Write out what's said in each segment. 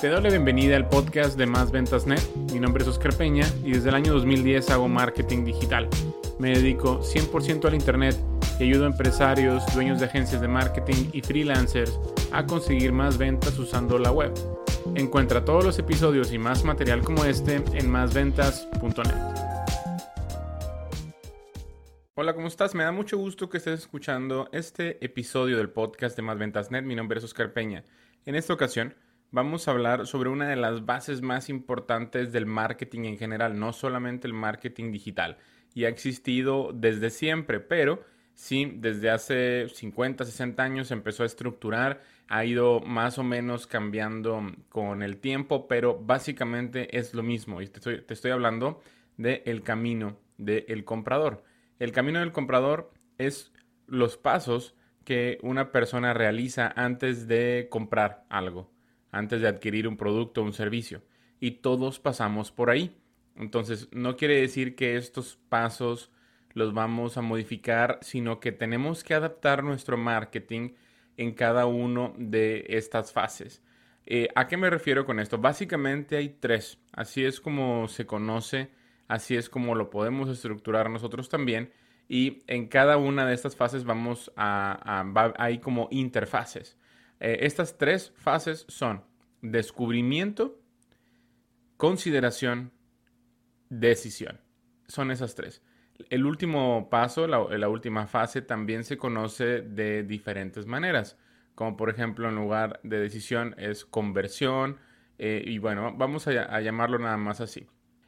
Te doy la bienvenida al podcast de Más Ventas Net. Mi nombre es Oscar Peña y desde el año 2010 hago marketing digital. Me dedico 100% al Internet y ayudo a empresarios, dueños de agencias de marketing y freelancers a conseguir más ventas usando la web. Encuentra todos los episodios y más material como este en másventas.net. Hola, ¿cómo estás? Me da mucho gusto que estés escuchando este episodio del podcast de Más Ventas Net. Mi nombre es Oscar Peña. En esta ocasión vamos a hablar sobre una de las bases más importantes del marketing en general, no solamente el marketing digital. Y ha existido desde siempre, pero sí, desde hace 50, 60 años empezó a estructurar, ha ido más o menos cambiando con el tiempo, pero básicamente es lo mismo. Y te estoy, te estoy hablando del camino del comprador. El camino del comprador es los pasos que una persona realiza antes de comprar algo, antes de adquirir un producto o un servicio. Y todos pasamos por ahí. Entonces, no quiere decir que estos pasos los vamos a modificar, sino que tenemos que adaptar nuestro marketing en cada uno de estas fases. Eh, ¿A qué me refiero con esto? Básicamente hay tres. Así es como se conoce Así es como lo podemos estructurar nosotros también. Y en cada una de estas fases vamos a, hay como interfaces. Eh, estas tres fases son descubrimiento, consideración, decisión. Son esas tres. El último paso, la, última fase, también se conoce de diferentes maneras. Como por ejemplo, en lugar de decisión es conversión. Eh, y bueno, vamos a llamarlo nada más así.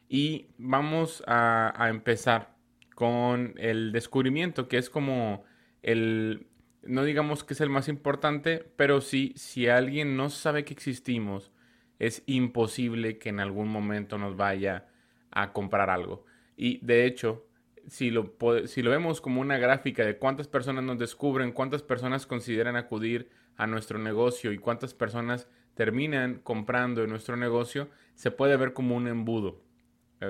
Y vamos a, empezar con el descubrimiento, que es como el, no digamos que es el más importante, pero sí, si alguien no sabe que existimos, es imposible que en algún momento nos vaya a comprar algo. Y de hecho, si lo, si lo vemos como una gráfica de cuántas personas nos descubren, cuántas personas consideran acudir a nuestro negocio y cuántas personas terminan comprando en nuestro negocio, se puede ver como un embudo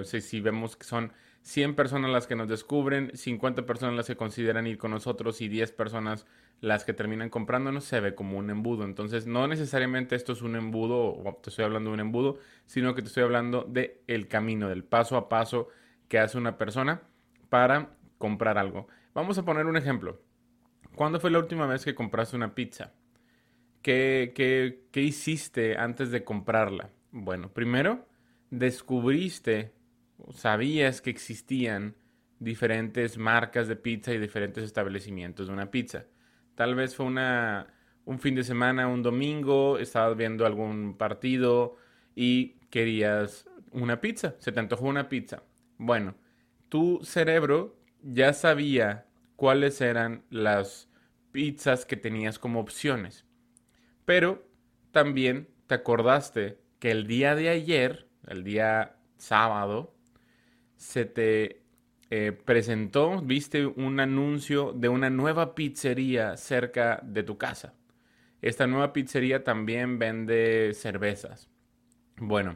si vemos que son 100 personas las que nos descubren, 50 personas las que consideran ir con nosotros y 10 personas las que terminan comprándonos, se ve como un embudo. Entonces, no necesariamente esto es un embudo, o te estoy hablando de un embudo, sino que te estoy hablando de el camino, del paso a paso que hace una persona para comprar algo. Vamos a poner un ejemplo. ¿Cuándo fue la última vez que compraste una pizza? ¿Qué, qué, qué hiciste antes de comprarla? Bueno, primero descubriste sabías que existían diferentes marcas de pizza y diferentes establecimientos de una pizza. Tal vez fue una, un fin de semana, un domingo, estabas viendo algún partido y querías una pizza, se te antojó una pizza. Bueno, tu cerebro ya sabía cuáles eran las pizzas que tenías como opciones. Pero también te acordaste que el día de ayer, el día sábado, se te eh, presentó, viste un anuncio de una nueva pizzería cerca de tu casa. Esta nueva pizzería también vende cervezas. Bueno,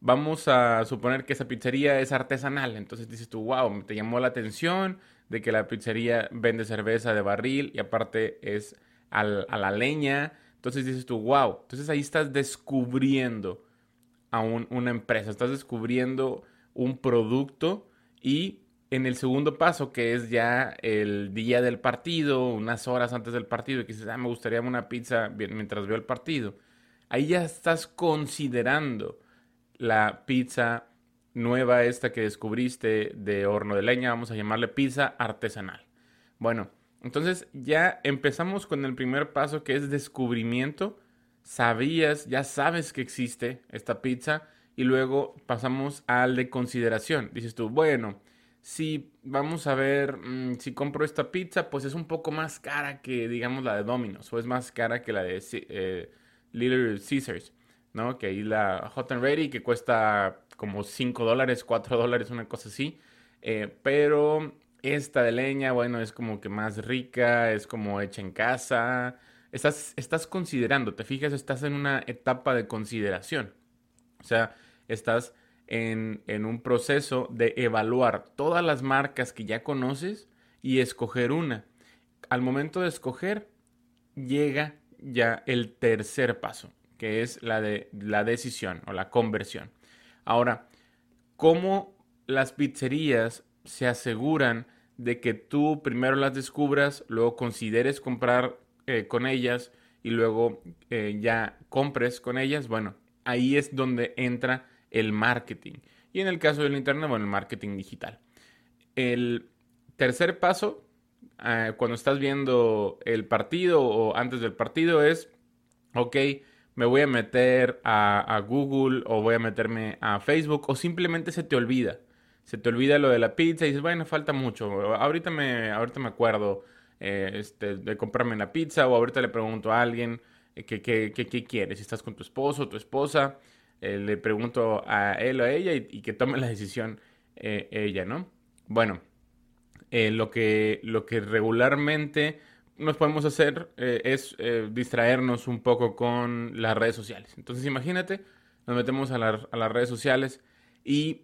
vamos a suponer que esa pizzería es artesanal. Entonces dices tú, wow, te llamó la atención de que la pizzería vende cerveza de barril y aparte es a la leña. Entonces dices tú, wow. Entonces ahí estás descubriendo a una empresa, estás descubriendo un producto y en el segundo paso, que es ya el día del partido, unas horas antes del partido, y que dices, ah, me gustaría una pizza mientras veo el partido, ahí ya estás considerando la pizza nueva esta que descubriste de horno de leña, vamos a llamarle pizza artesanal. Bueno, entonces ya empezamos con el primer paso que es descubrimiento. Sabías, ya sabes que existe esta pizza, y luego pasamos al de consideración. Dices tú, bueno, si vamos a ver, mm, si compro esta pizza, pues es un poco más cara que, digamos, la de Domino's, o es más cara que la de eh, Little Caesars, ¿no? Que ahí la Hot and Ready, que cuesta como 5 dólares, 4 dólares, una cosa así. Eh, pero esta de leña, bueno, es como que más rica, es como hecha en casa. Estás, estás considerando, te fijas, estás en una etapa de consideración. O sea, estás en, un proceso de evaluar todas las marcas que ya conoces y escoger una. Al momento de escoger, llega ya el tercer paso, que es la de la decisión o la conversión. Ahora, ¿cómo las pizzerías se aseguran de que tú primero las descubras, luego consideres comprar eh, con ellas y luego eh, ya compres con ellas? Bueno, ahí es donde entra el marketing. Y en el caso del Internet, bueno, el marketing digital. El tercer paso, ah, cuando estás viendo el partido o antes del partido, es, ok, me voy a meter a, Google o voy a meterme a Facebook o simplemente se te olvida. Se te olvida lo de la pizza y dices, bueno, falta mucho. Ahorita me, ahorita me acuerdo eh, este, de comprarme una pizza o ahorita le pregunto a alguien eh, qué que, quieres. Si estás con tu esposo o tu esposa, eh, le pregunto a él o a ella y, que tome la decisión ella, ¿no? Bueno, lo, que, lo que regularmente nos podemos hacer eh, es eh, distraernos un poco con las redes sociales. Entonces imagínate, nos metemos a, las redes sociales y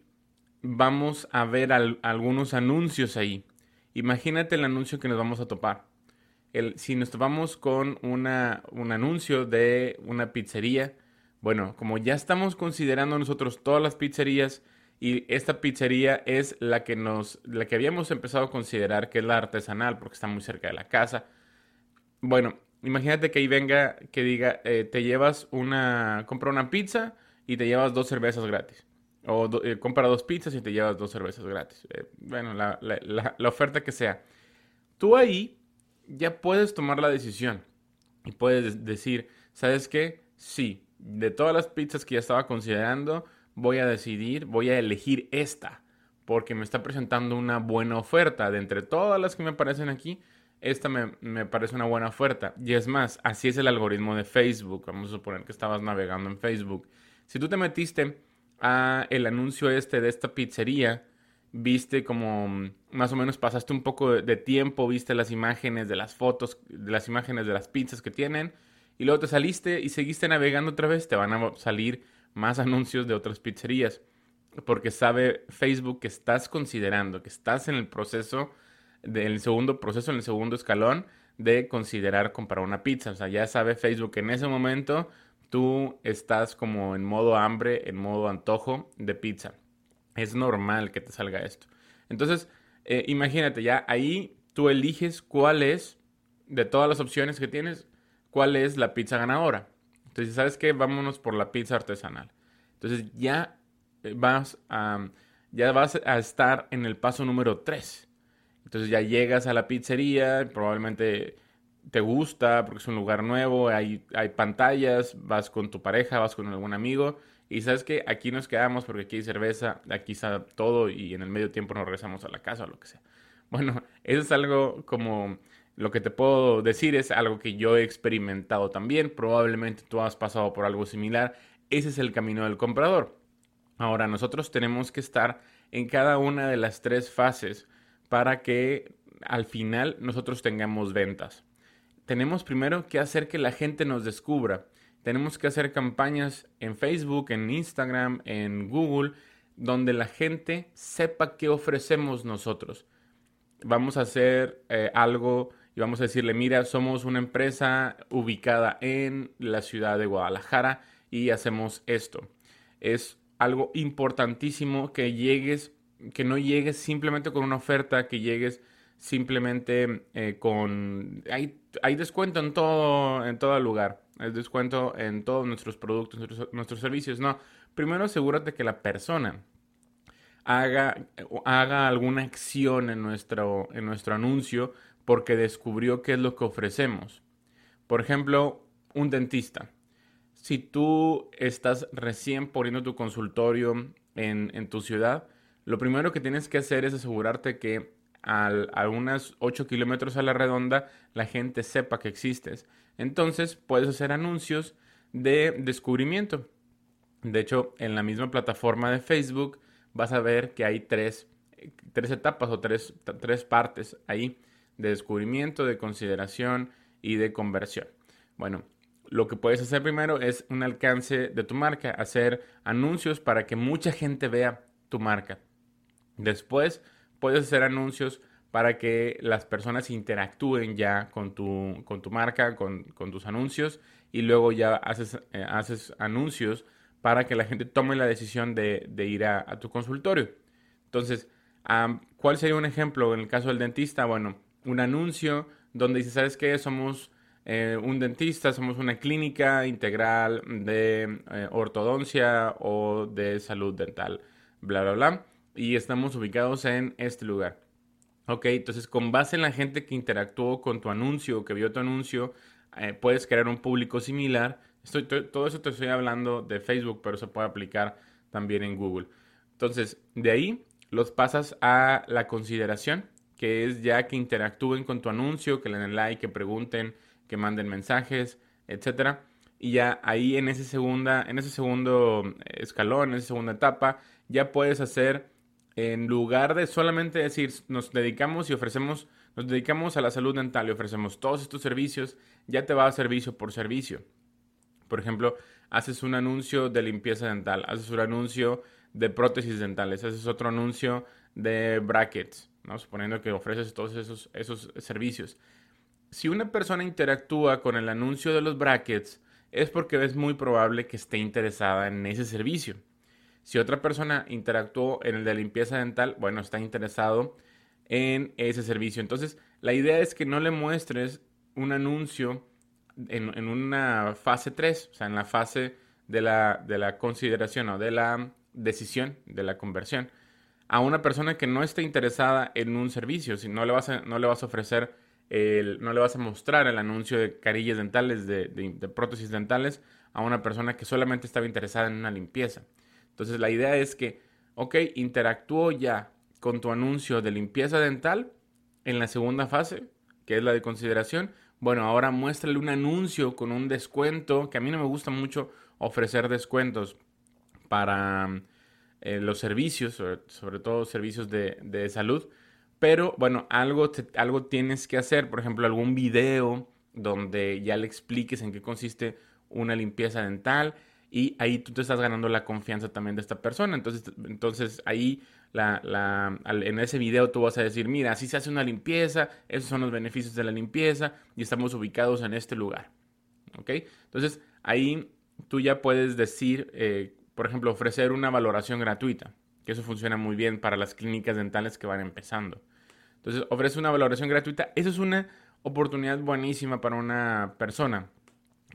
vamos a ver algunos anuncios ahí. Imagínate el anuncio que nos vamos a topar. El, si nos topamos con una, un anuncio de una pizzería, bueno, como ya estamos considerando nosotros todas las pizzerías y esta pizzería es la que nos, la que habíamos empezado a considerar que es la artesanal porque está muy cerca de la casa, bueno, imagínate que ahí venga, que diga, eh, te llevas una, compra una pizza y te llevas dos cervezas gratis. O eh, compra dos pizzas y te llevas dos cervezas gratis. Eh, bueno, la, la, oferta que sea. Tú ahí ya puedes tomar la decisión y puedes decir, ¿sabes qué? Sí, de todas las pizzas que ya estaba considerando, voy a decidir, voy a elegir esta, porque me está presentando una buena oferta. De entre todas las que me aparecen aquí, esta me, parece una buena oferta. Y es más, así es el algoritmo de Facebook. Vamos a suponer que estabas navegando en Facebook. Si tú te metiste a el anuncio este de esta pizzería, viste como mm, más o menos pasaste un poco de, tiempo, viste las imágenes de las fotos, de las imágenes de las pizzas que tienen, y luego te saliste y seguiste navegando otra vez, te van a salir más anuncios de otras pizzerías. Porque sabe Facebook que estás considerando, que estás en el proceso del segundo proceso, en el segundo escalón de considerar comprar una pizza. O sea, ya sabe Facebook que en ese momento tú estás como en modo hambre, en modo antojo de pizza. Es normal que te salga esto. Entonces, eh, imagínate, ya ahí tú eliges cuál es, de todas las opciones que tienes, cuál es la pizza ganadora. Entonces, ¿sabes qué? Vámonos por la pizza artesanal. Entonces, ya eh, vas a, ya vas a estar en el paso número 3 entonces ya llegas a la pizzería, probablemente te gusta porque es un lugar nuevo, hay, hay pantallas, vas con tu pareja, vas con algún amigo y sabes que aquí nos quedamos porque aquí hay cerveza, aquí está todo y en el medio tiempo nos regresamos a la casa o lo que sea. Bueno, eso es algo como lo que te puedo decir es algo que yo he experimentado también, probablemente tú has pasado por algo similar, ese es el camino del comprador. Ahora, nosotros tenemos que estar en cada una de las tres fases para que al final nosotros tengamos ventas. Tenemos primero que hacer que la gente nos descubra. Tenemos que hacer campañas en Facebook, en Instagram, en Google, donde la gente sepa qué ofrecemos nosotros. Vamos a hacer eh, algo y vamos a decirle, mira, somos una empresa ubicada en la ciudad de Guadalajara y hacemos esto. Es algo importantísimo que llegues que no llegues simplemente con una oferta, que llegues simplemente eh, con... Hay, hay, descuento en todo, en todo lugar, hay descuento en todos nuestros productos, nuestros, servicios. No, primero asegúrate que la persona haga, haga alguna acción en nuestro, en nuestro anuncio porque descubrió qué es lo que ofrecemos. Por ejemplo, un dentista. Si tú estás recién poniendo tu consultorio en, tu ciudad, lo primero que tienes que hacer es asegurarte que a unas 8 kilómetros a la redonda la gente sepa que existes. Entonces puedes hacer anuncios de descubrimiento. De hecho, en la misma plataforma de Facebook vas a ver que hay tres, tres etapas o tres, tres partes ahí de descubrimiento, de consideración y de conversión. Bueno, lo que puedes hacer primero es un alcance de tu marca, hacer anuncios para que mucha gente vea tu marca. Después puedes hacer anuncios para que las personas interactúen ya con tu, con tu marca, con, tus anuncios y luego ya haces, eh, haces anuncios para que la gente tome la decisión de, ir a, tu consultorio. Entonces, ¿cuál sería un ejemplo en el caso del dentista? Bueno, un anuncio donde dice, ¿sabes qué? Somos eh, un dentista, somos una clínica integral de eh, ortodoncia o de salud dental, bla, bla, bla. Y estamos ubicados en este lugar. Ok, entonces con base en la gente que interactuó con tu anuncio, que vio tu anuncio, eh, puedes crear un público similar. Estoy, todo eso te estoy hablando de Facebook, pero se puede aplicar también en Google. Entonces, de ahí los pasas a la consideración, que es ya que interactúen con tu anuncio, que le den like, que pregunten, que manden mensajes, etcétera. Y ya ahí en ese, segunda, en ese segundo escalón, en esa segunda etapa, ya puedes hacer en lugar de solamente decir nos dedicamos y ofrecemos, nos dedicamos a la salud dental y ofrecemos todos estos servicios, ya te va a servicio por servicio. Por ejemplo, haces un anuncio de limpieza dental, haces un anuncio de prótesis dentales, haces otro anuncio de brackets, suponiendo que ofreces todos esos, esos servicios. Si una persona interactúa con el anuncio de los brackets, es porque es muy probable que esté interesada en ese servicio. Si otra persona interactuó en el de limpieza dental, bueno, está interesado en ese servicio. Entonces, la idea es que no le muestres un anuncio en, una fase 3, o sea, en la fase de la, de la consideración o de la decisión, de la conversión, a una persona que no esté interesada en un servicio. Si no le vas a, no le vas a ofrecer, el, no le vas a mostrar el anuncio de carillas dentales, de, prótesis dentales, a una persona que solamente estaba interesada en una limpieza. Entonces la idea es que, ok, interactúo ya con tu anuncio de limpieza dental en la segunda fase, que es la de consideración. Bueno, ahora muéstrale un anuncio con un descuento, que a mí no me gusta mucho ofrecer descuentos para eh, los servicios, sobre, todo servicios de, salud. Pero bueno, algo, algo tienes que hacer, por ejemplo, algún video donde ya le expliques en qué consiste una limpieza dental y ahí tú te estás ganando la confianza también de esta persona. Entonces, entonces ahí la, en ese video tú vas a decir, mira, así se hace una limpieza, esos son los beneficios de la limpieza y estamos ubicados en este lugar. ¿Ok? Entonces ahí tú ya puedes decir, eh, por ejemplo, ofrecer una valoración gratuita, que eso funciona muy bien para las clínicas dentales que van empezando. Entonces, ofrece una valoración gratuita. Eso es una oportunidad buenísima para una persona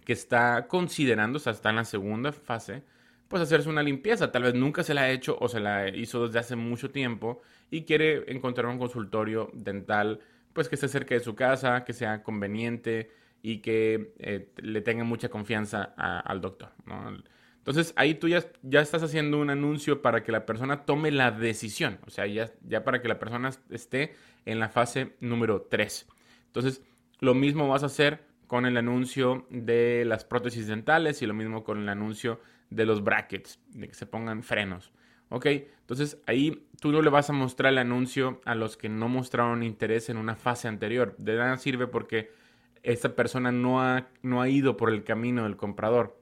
que está considerando, o sea, está en la segunda fase, pues hacerse una limpieza. Tal vez nunca se la ha hecho o se la hizo desde hace mucho tiempo y quiere encontrar un consultorio dental, pues que esté cerca de su casa, que sea conveniente y que eh, le tenga mucha confianza al doctor. Entonces ahí tú ya, ya, estás haciendo un anuncio para que la persona tome la decisión, o sea, ya, ya para que la persona esté en la fase número 3. Entonces, lo mismo vas a hacer con el anuncio de las prótesis dentales y lo mismo con el anuncio de los brackets, de que se pongan frenos. Ok, entonces ahí tú no le vas a mostrar el anuncio a los que no mostraron interés en una fase anterior. De nada sirve porque esta persona no ha, no ha ido por el camino del comprador.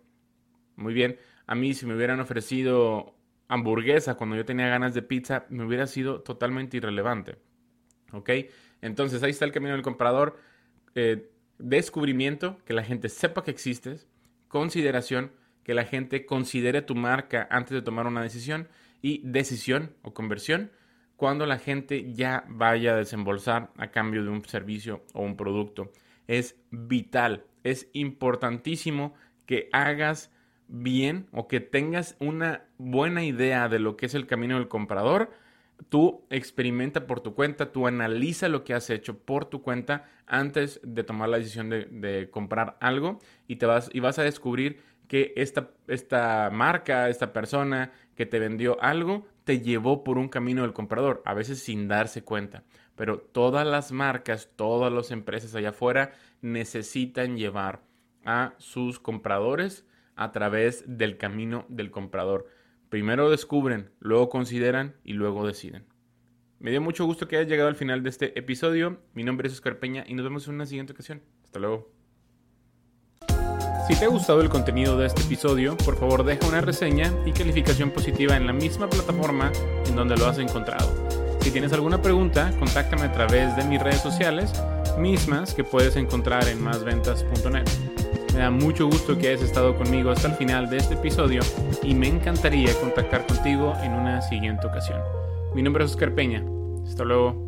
Muy bien, a mí si me hubieran ofrecido hamburguesa cuando yo tenía ganas de pizza, me hubiera sido totalmente irrelevante. ¿Ok? Entonces ahí está el camino del comprador. Eh, descubrimiento, que la gente sepa que existes, consideración, que la gente considere tu marca antes de tomar una decisión y decisión o conversión cuando la gente ya vaya a desembolsar a cambio de un servicio o un producto. Es vital, es importantísimo que hagas bien o que tengas una buena idea de lo que es el camino del comprador tú experimenta por tu cuenta, tú analiza lo que has hecho por tu cuenta antes de tomar la decisión de, comprar algo y, te vas, y vas a descubrir que esta, esta marca, esta persona que te vendió algo, te llevó por un camino del comprador, a veces sin darse cuenta. Pero todas las marcas, todas las empresas allá afuera necesitan llevar a sus compradores a través del camino del comprador. Primero descubren, luego consideran y luego deciden. Me dio mucho gusto que hayas llegado al final de este episodio. Mi nombre es Oscar Peña y nos vemos en una siguiente ocasión. Hasta luego. Si te ha gustado el contenido de este episodio, por favor deja una reseña y calificación positiva en la misma plataforma en donde lo has encontrado. Si tienes alguna pregunta, contáctame a través de mis redes sociales, mismas que puedes encontrar en másventas.net. Me da mucho gusto que hayas estado conmigo hasta el final de este episodio y me encantaría contactar contigo en una siguiente ocasión. Mi nombre es Oscar Peña. Hasta luego.